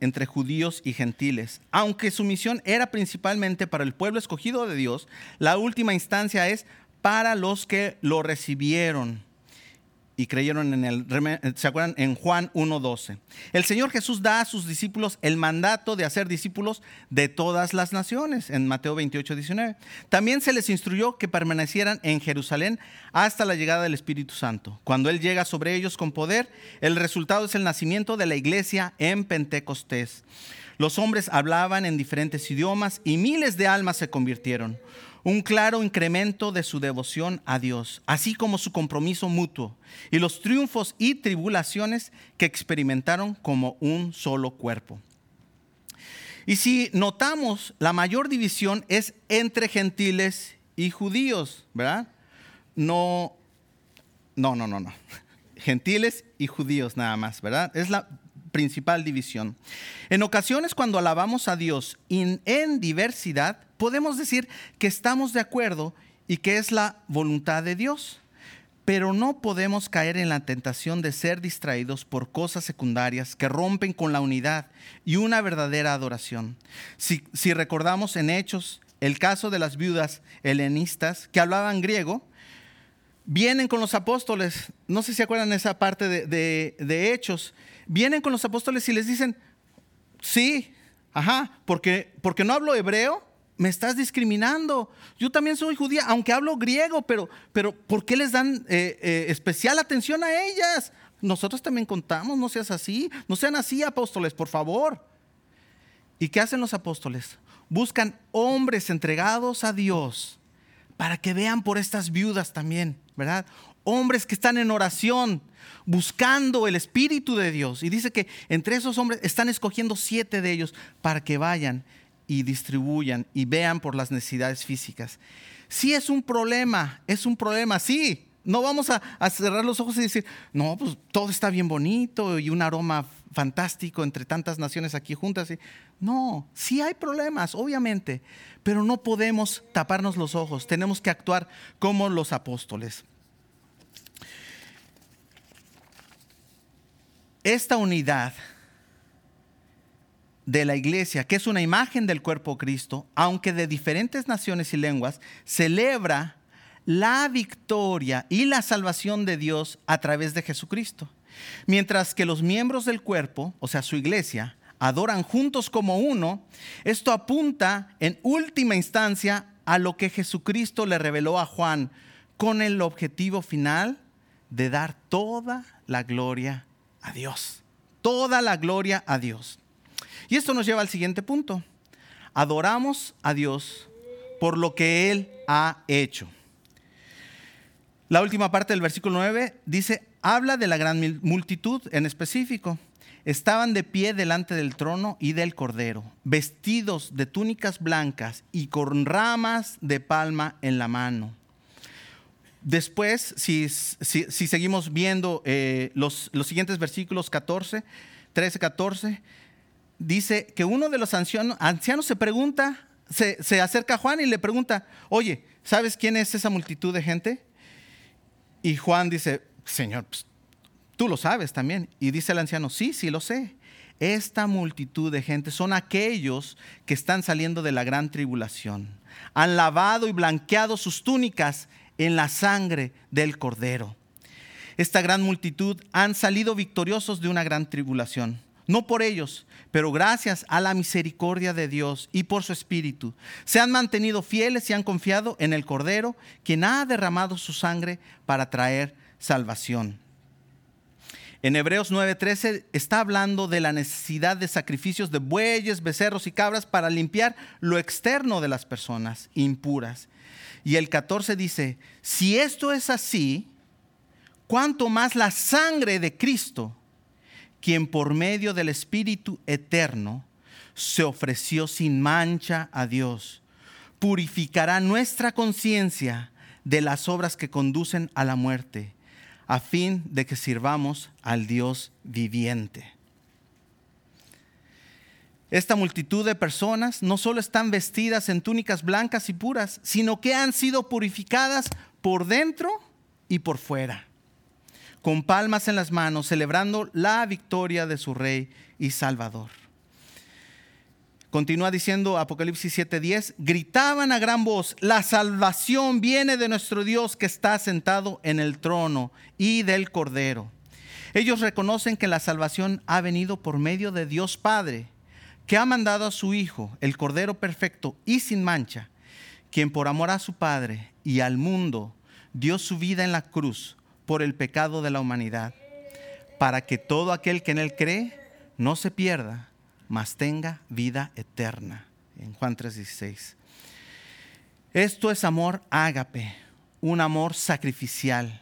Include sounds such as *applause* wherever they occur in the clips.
entre judíos y gentiles. Aunque su misión era principalmente para el pueblo escogido de Dios, la última instancia es para los que lo recibieron y creyeron en él. ¿Se acuerdan? En Juan 1.12. El Señor Jesús da a sus discípulos el mandato de hacer discípulos de todas las naciones, en Mateo 28.19. También se les instruyó que permanecieran en Jerusalén hasta la llegada del Espíritu Santo. Cuando Él llega sobre ellos con poder, el resultado es el nacimiento de la iglesia en Pentecostés. Los hombres hablaban en diferentes idiomas y miles de almas se convirtieron un claro incremento de su devoción a Dios, así como su compromiso mutuo y los triunfos y tribulaciones que experimentaron como un solo cuerpo. Y si notamos, la mayor división es entre gentiles y judíos, ¿verdad? No, no, no, no, no. *laughs* Gentiles y judíos nada más, ¿verdad? Es la principal división. En ocasiones cuando alabamos a Dios en diversidad, podemos decir que estamos de acuerdo y que es la voluntad de Dios, pero no podemos caer en la tentación de ser distraídos por cosas secundarias que rompen con la unidad y una verdadera adoración. Si, recordamos en Hechos el caso de las viudas helenistas que hablaban griego, vienen con los apóstoles, no sé si acuerdan esa parte de, Hechos, vienen con los apóstoles y les dicen, sí, ajá, porque, porque no hablo hebreo, me estás discriminando. Yo también soy judía, aunque hablo griego, pero, pero ¿por qué les dan eh, eh, especial atención a ellas? Nosotros también contamos, no seas así, no sean así apóstoles, por favor. ¿Y qué hacen los apóstoles? Buscan hombres entregados a Dios para que vean por estas viudas también, ¿verdad? Hombres que están en oración, buscando el Espíritu de Dios. Y dice que entre esos hombres están escogiendo siete de ellos para que vayan y distribuyan y vean por las necesidades físicas. Sí es un problema, es un problema, sí. No vamos a, cerrar los ojos y decir, no, pues todo está bien bonito y un aroma fantástico entre tantas naciones aquí juntas. No, sí hay problemas, obviamente, pero no podemos taparnos los ojos, tenemos que actuar como los apóstoles. Esta unidad de la iglesia, que es una imagen del cuerpo de Cristo, aunque de diferentes naciones y lenguas, celebra la victoria y la salvación de Dios a través de Jesucristo. Mientras que los miembros del cuerpo, o sea, su iglesia, adoran juntos como uno, esto apunta en última instancia a lo que Jesucristo le reveló a Juan con el objetivo final de dar toda la gloria a Dios. Toda la gloria a Dios. Y esto nos lleva al siguiente punto. Adoramos a Dios por lo que Él ha hecho. La última parte del versículo 9 dice, habla de la gran multitud en específico. Estaban de pie delante del trono y del cordero, vestidos de túnicas blancas y con ramas de palma en la mano. Después, si, seguimos viendo eh, los, los siguientes versículos 14, 13, 14, dice que uno de los ancianos, se pregunta, se, acerca a Juan y le pregunta, oye, ¿sabes quién es esa multitud de gente? Y Juan dice, Señor, pues, tú lo sabes también. Y dice el anciano, sí, sí lo sé. Esta multitud de gente son aquellos que están saliendo de la gran tribulación. Han lavado y blanqueado sus túnicas en la sangre del cordero. Esta gran multitud han salido victoriosos de una gran tribulación no por ellos, pero gracias a la misericordia de Dios y por su Espíritu, se han mantenido fieles y han confiado en el Cordero, quien ha derramado su sangre para traer salvación. En Hebreos 9:13 está hablando de la necesidad de sacrificios de bueyes, becerros y cabras para limpiar lo externo de las personas impuras. Y el 14 dice, si esto es así, cuánto más la sangre de Cristo quien por medio del Espíritu Eterno se ofreció sin mancha a Dios, purificará nuestra conciencia de las obras que conducen a la muerte, a fin de que sirvamos al Dios viviente. Esta multitud de personas no solo están vestidas en túnicas blancas y puras, sino que han sido purificadas por dentro y por fuera. con palmas en las manos, celebrando la victoria de su Rey y Salvador. Continúa diciendo Apocalipsis 7:10, gritaban a gran voz, la salvación viene de nuestro Dios que está sentado en el trono y del Cordero. Ellos reconocen que la salvación ha venido por medio de Dios Padre, que ha mandado a su Hijo, el Cordero perfecto y sin mancha, quien por amor a su Padre y al mundo dio su vida en la cruz por el pecado de la humanidad, para que todo aquel que en él cree no se pierda, mas tenga vida eterna. En Juan 3:16. Esto es amor ágape, un amor sacrificial.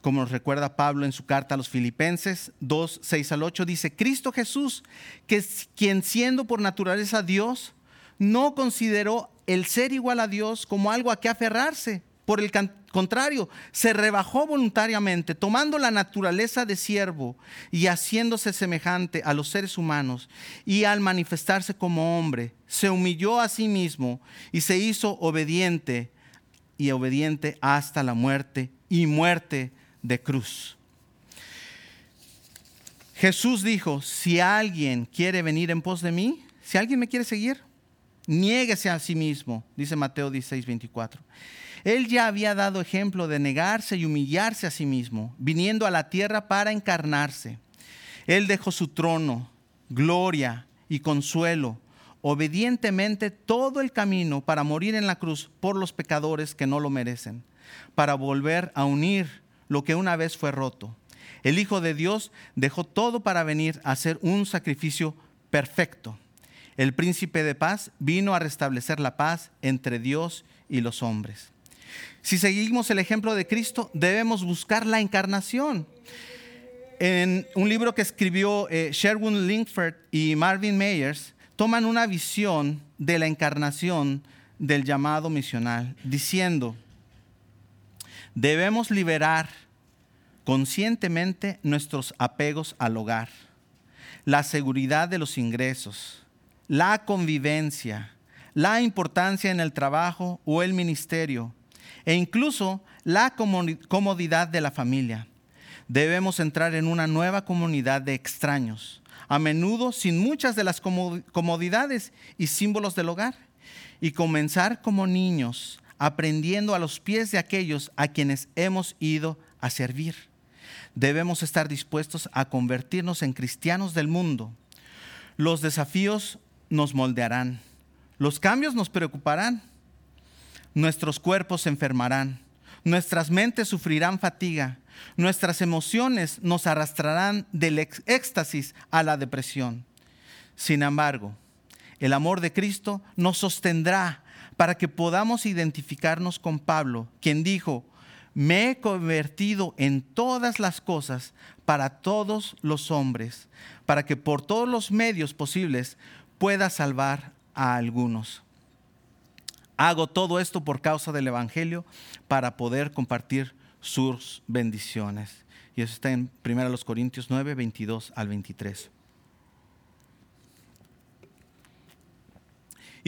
Como nos recuerda Pablo en su carta a los Filipenses 2, 6 al 8, dice, Cristo Jesús, que quien siendo por naturaleza Dios, no consideró el ser igual a Dios como algo a que aferrarse. Por el contrario, se rebajó voluntariamente, tomando la naturaleza de siervo y haciéndose semejante a los seres humanos. Y al manifestarse como hombre, se humilló a sí mismo y se hizo obediente y obediente hasta la muerte y muerte de cruz. Jesús dijo, si alguien quiere venir en pos de mí, si alguien me quiere seguir, niéguese a sí mismo, dice Mateo 16, 24. Él ya había dado ejemplo de negarse y humillarse a sí mismo, viniendo a la tierra para encarnarse. Él dejó su trono, gloria y consuelo, obedientemente todo el camino para morir en la cruz por los pecadores que no lo merecen, para volver a unir lo que una vez fue roto. El Hijo de Dios dejó todo para venir a hacer un sacrificio perfecto. El príncipe de paz vino a restablecer la paz entre Dios y los hombres. Si seguimos el ejemplo de Cristo, debemos buscar la encarnación. En un libro que escribió eh, Sherwin Linkford y Marvin Meyers, toman una visión de la encarnación del llamado misional, diciendo, debemos liberar conscientemente nuestros apegos al hogar, la seguridad de los ingresos, la convivencia, la importancia en el trabajo o el ministerio, e incluso la comodidad de la familia. Debemos entrar en una nueva comunidad de extraños, a menudo sin muchas de las comodidades y símbolos del hogar, y comenzar como niños, aprendiendo a los pies de aquellos a quienes hemos ido a servir. Debemos estar dispuestos a convertirnos en cristianos del mundo. Los desafíos nos moldearán, los cambios nos preocuparán, nuestros cuerpos se enfermarán, nuestras mentes sufrirán fatiga, nuestras emociones nos arrastrarán del éxtasis a la depresión. Sin embargo, el amor de Cristo nos sostendrá para que podamos identificarnos con Pablo, quien dijo, me he convertido en todas las cosas para todos los hombres, para que por todos los medios posibles pueda salvar a algunos. Hago todo esto por causa del Evangelio para poder compartir sus bendiciones. Y eso está en 1 Corintios 9, 22 al 23.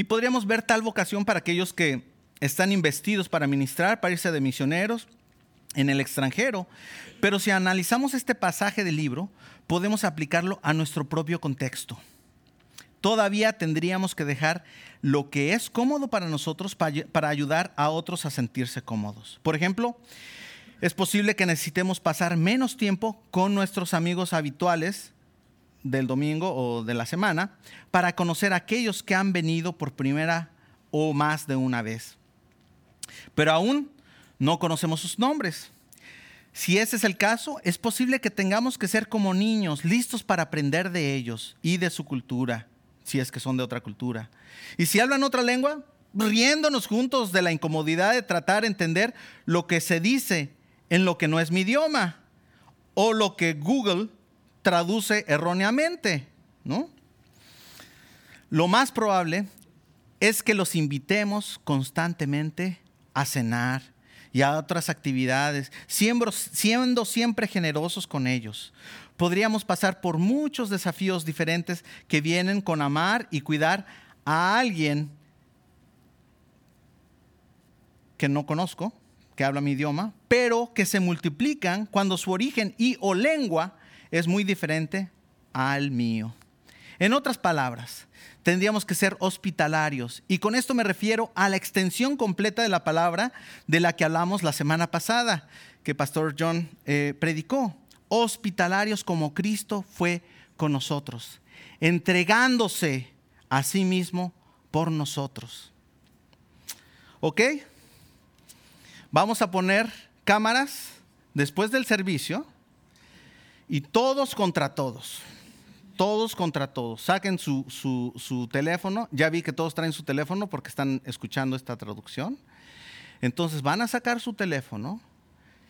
Y podríamos ver tal vocación para aquellos que están investidos para ministrar, para irse de misioneros en el extranjero. Pero si analizamos este pasaje del libro, podemos aplicarlo a nuestro propio contexto todavía tendríamos que dejar lo que es cómodo para nosotros para ayudar a otros a sentirse cómodos. Por ejemplo, es posible que necesitemos pasar menos tiempo con nuestros amigos habituales del domingo o de la semana para conocer a aquellos que han venido por primera o más de una vez. Pero aún no conocemos sus nombres. Si ese es el caso, es posible que tengamos que ser como niños, listos para aprender de ellos y de su cultura si es que son de otra cultura. Y si hablan otra lengua, riéndonos juntos de la incomodidad de tratar de entender lo que se dice en lo que no es mi idioma o lo que Google traduce erróneamente, ¿no? Lo más probable es que los invitemos constantemente a cenar y a otras actividades, siendo, siendo siempre generosos con ellos podríamos pasar por muchos desafíos diferentes que vienen con amar y cuidar a alguien que no conozco, que habla mi idioma, pero que se multiplican cuando su origen y o lengua es muy diferente al mío. En otras palabras, tendríamos que ser hospitalarios. Y con esto me refiero a la extensión completa de la palabra de la que hablamos la semana pasada, que Pastor John eh, predicó. Hospitalarios como Cristo fue con nosotros, entregándose a sí mismo por nosotros. ¿Ok? Vamos a poner cámaras después del servicio y todos contra todos todos contra todos. Saquen su, teléfono. Ya vi que todos traen su teléfono porque están escuchando esta traducción. Entonces van a sacar su teléfono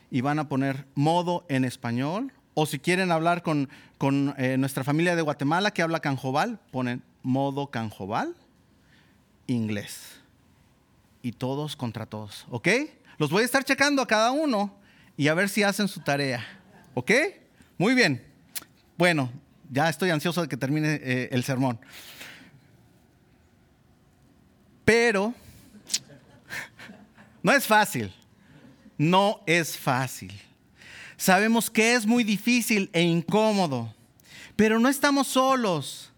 y van a poner modo en español. O si quieren hablar con, eh, nuestra familia de Guatemala que habla canjobal, ponen modo canjobal, inglés. Y todos contra todos. ¿Ok? Los voy a estar checando a cada uno y a ver si hacen su tarea. ¿Ok? Muy bien. Bueno, ya estoy ansioso de que termine eh, el sermón. Pero *laughs* no es fácil. No es fácil. Sabemos que es muy difícil e incómodo, pero no estamos solos.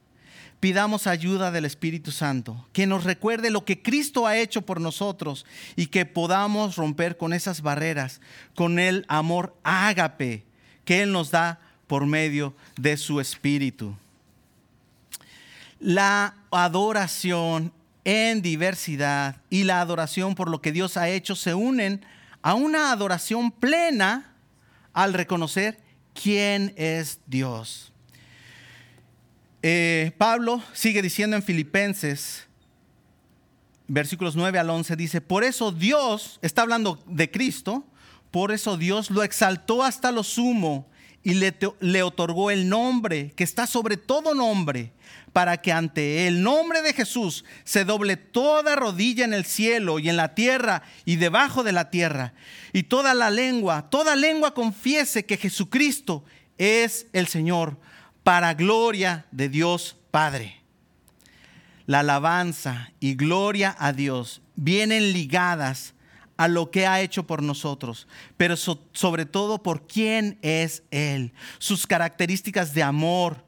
Pidamos ayuda del Espíritu Santo, que nos recuerde lo que Cristo ha hecho por nosotros y que podamos romper con esas barreras, con el amor ágape que Él nos da por medio de su espíritu. La adoración en diversidad y la adoración por lo que Dios ha hecho se unen a una adoración plena al reconocer quién es Dios. Eh, Pablo sigue diciendo en Filipenses, versículos 9 al 11, dice, por eso Dios, está hablando de Cristo, por eso Dios lo exaltó hasta lo sumo y le, otorgó el nombre que está sobre todo nombre, para que ante el nombre de Jesús se doble toda rodilla en el cielo y en la tierra y debajo de la tierra, y toda la lengua, toda lengua confiese que Jesucristo es el Señor, para gloria de Dios Padre. La alabanza y gloria a Dios vienen ligadas a lo que ha hecho por nosotros, pero sobre todo por quién es Él, sus características de amor.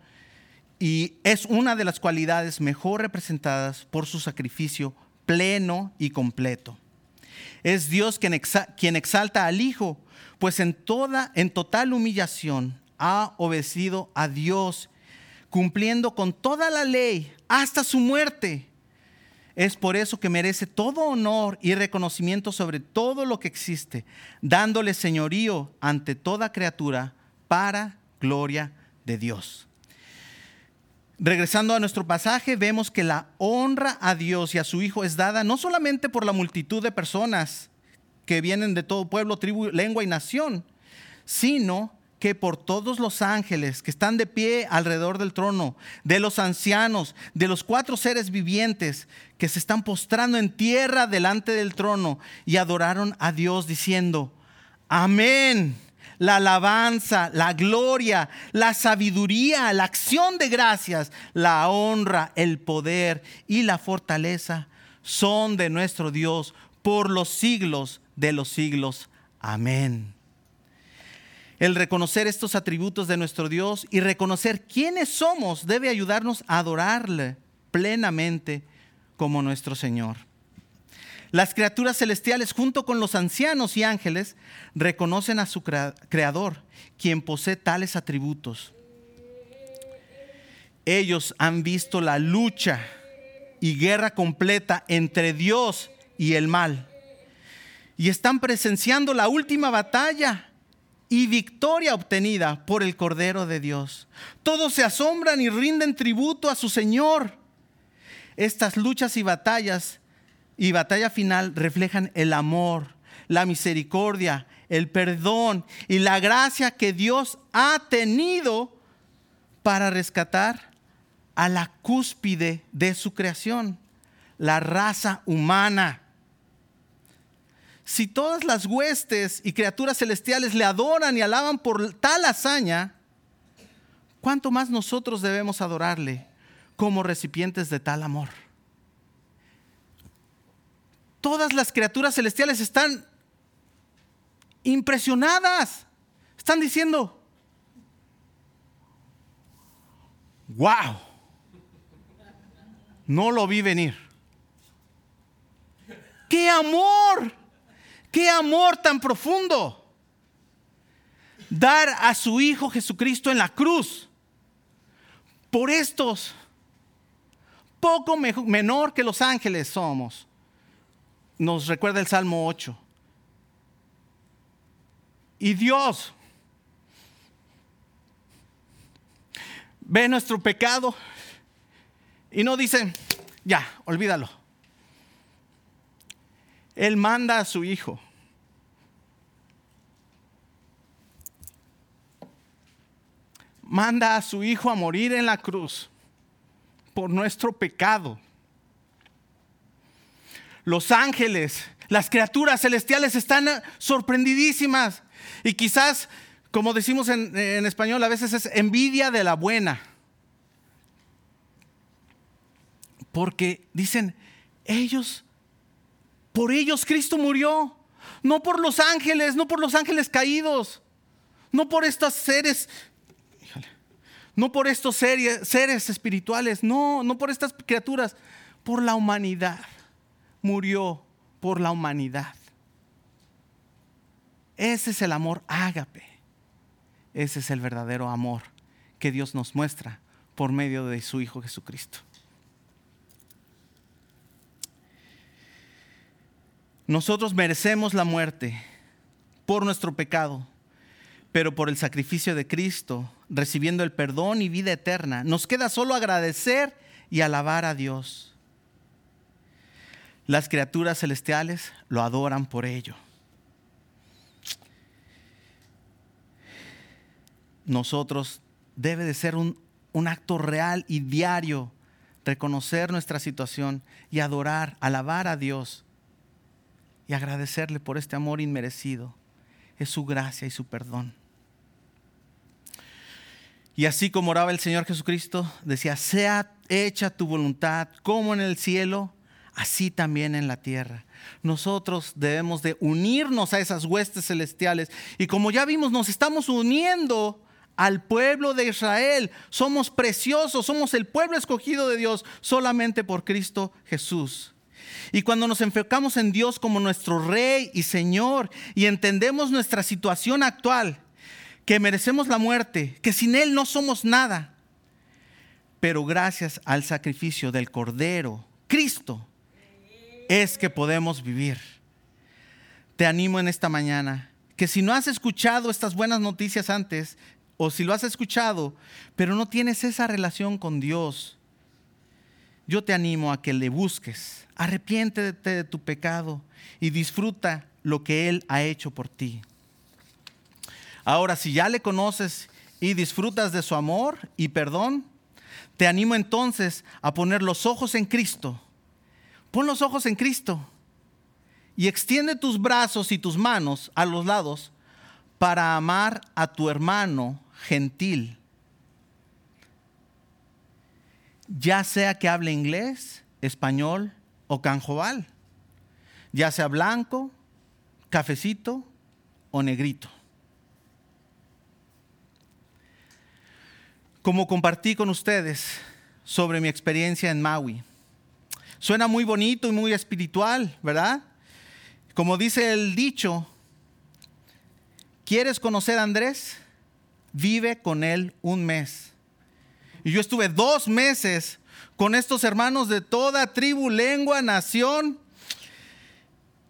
Y es una de las cualidades mejor representadas por su sacrificio pleno y completo. Es Dios quien, exalta al Hijo, pues en toda, en total humillación, ha obedecido a Dios, cumpliendo con toda la ley hasta su muerte es por eso que merece todo honor y reconocimiento sobre todo lo que existe, dándole señorío ante toda criatura para gloria de Dios. Regresando a nuestro pasaje, vemos que la honra a Dios y a su Hijo es dada no solamente por la multitud de personas que vienen de todo pueblo, tribu, lengua y nación, sino que por todos los ángeles que están de pie alrededor del trono, de los ancianos, de los cuatro seres vivientes que se están postrando en tierra delante del trono y adoraron a Dios diciendo, amén. La alabanza, la gloria, la sabiduría, la acción de gracias, la honra, el poder y la fortaleza son de nuestro Dios por los siglos de los siglos. Amén. El reconocer estos atributos de nuestro Dios y reconocer quiénes somos debe ayudarnos a adorarle plenamente como nuestro Señor. Las criaturas celestiales junto con los ancianos y ángeles reconocen a su creador, quien posee tales atributos. Ellos han visto la lucha y guerra completa entre Dios y el mal. Y están presenciando la última batalla y victoria obtenida por el Cordero de Dios. Todos se asombran y rinden tributo a su Señor. Estas luchas y batallas y batalla final reflejan el amor, la misericordia, el perdón y la gracia que Dios ha tenido para rescatar a la cúspide de su creación, la raza humana si todas las huestes y criaturas celestiales le adoran y alaban por tal hazaña, ¿cuánto más nosotros debemos adorarle como recipientes de tal amor? Todas las criaturas celestiales están impresionadas. Están diciendo, wow, no lo vi venir. ¡Qué amor! ¡Qué amor tan profundo! Dar a su Hijo Jesucristo en la cruz por estos, poco menor que los ángeles somos. Nos recuerda el Salmo 8. Y Dios ve nuestro pecado y no dice, ya, olvídalo. Él manda a su hijo. Manda a su hijo a morir en la cruz por nuestro pecado. Los ángeles, las criaturas celestiales están sorprendidísimas. Y quizás, como decimos en, en español, a veces es envidia de la buena. Porque dicen, ellos, por ellos Cristo murió. No por los ángeles, no por los ángeles caídos, no por estos seres, no por estos seres, espirituales, no, no por estas criaturas, por la humanidad. Murió por la humanidad. Ese es el amor ágape. Ese es el verdadero amor que Dios nos muestra por medio de su Hijo Jesucristo. Nosotros merecemos la muerte por nuestro pecado, pero por el sacrificio de Cristo, recibiendo el perdón y vida eterna, nos queda solo agradecer y alabar a Dios. Las criaturas celestiales lo adoran por ello. Nosotros debe de ser un, un acto real y diario reconocer nuestra situación y adorar, alabar a Dios y agradecerle por este amor inmerecido. Es su gracia y su perdón. Y así como oraba el Señor Jesucristo, decía, sea hecha tu voluntad como en el cielo, así también en la tierra. Nosotros debemos de unirnos a esas huestes celestiales y como ya vimos, nos estamos uniendo al pueblo de Israel. Somos preciosos, somos el pueblo escogido de Dios solamente por Cristo Jesús. Y cuando nos enfocamos en Dios como nuestro Rey y Señor y entendemos nuestra situación actual, que merecemos la muerte, que sin Él no somos nada, pero gracias al sacrificio del Cordero, Cristo, es que podemos vivir. Te animo en esta mañana que si no has escuchado estas buenas noticias antes, o si lo has escuchado, pero no tienes esa relación con Dios, yo te animo a que le busques, arrepiéntete de tu pecado y disfruta lo que Él ha hecho por ti. Ahora, si ya le conoces y disfrutas de su amor y perdón, te animo entonces a poner los ojos en Cristo. Pon los ojos en Cristo y extiende tus brazos y tus manos a los lados para amar a tu hermano gentil ya sea que hable inglés, español o canjobal, ya sea blanco, cafecito o negrito. Como compartí con ustedes sobre mi experiencia en Maui. Suena muy bonito y muy espiritual, ¿verdad? Como dice el dicho, ¿quieres conocer a Andrés? Vive con él un mes y yo estuve dos meses con estos hermanos de toda tribu, lengua, nación.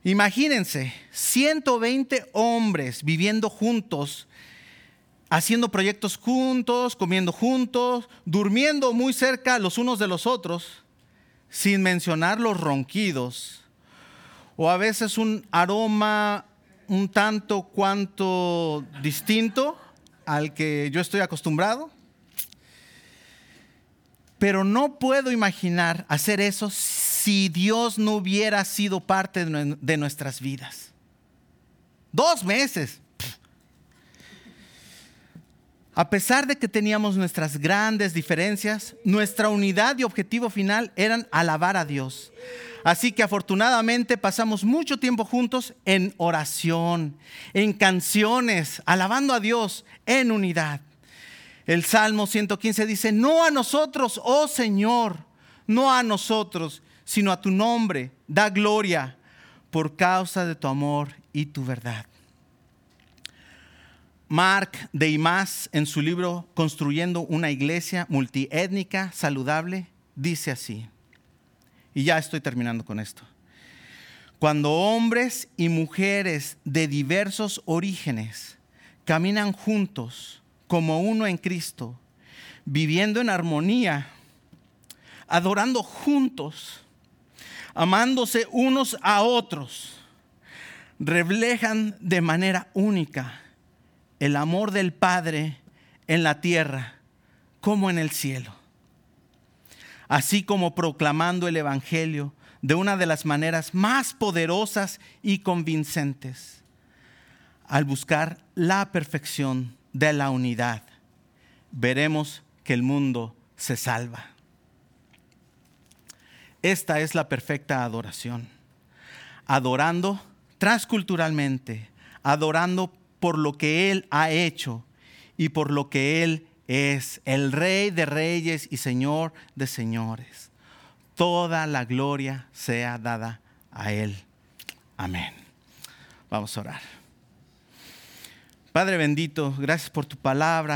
Imagínense, 120 hombres viviendo juntos, haciendo proyectos juntos, comiendo juntos, durmiendo muy cerca los unos de los otros, sin mencionar los ronquidos, o a veces un aroma un tanto cuanto distinto al que yo estoy acostumbrado. Pero no puedo imaginar hacer eso si Dios no hubiera sido parte de nuestras vidas. Dos meses. A pesar de que teníamos nuestras grandes diferencias, nuestra unidad y objetivo final eran alabar a Dios. Así que afortunadamente pasamos mucho tiempo juntos en oración, en canciones, alabando a Dios en unidad. El Salmo 115 dice, no a nosotros, oh Señor, no a nosotros, sino a tu nombre, da gloria por causa de tu amor y tu verdad. Mark de Imas, en su libro Construyendo una iglesia multiétnica saludable, dice así, y ya estoy terminando con esto. Cuando hombres y mujeres de diversos orígenes caminan juntos como uno en Cristo, viviendo en armonía, adorando juntos, amándose unos a otros, reflejan de manera única el amor del Padre en la tierra como en el cielo. Así como proclamando el Evangelio de una de las maneras más poderosas y convincentes, al buscar la perfección de la unidad, veremos que el mundo se salva. Esta es la perfecta adoración. Adorando transculturalmente, adorando por lo que Él ha hecho y por lo que Él es, el Rey de reyes y Señor de señores. Toda la gloria sea dada a Él. Amén. Vamos a orar. Padre bendito, gracias por tu palabra.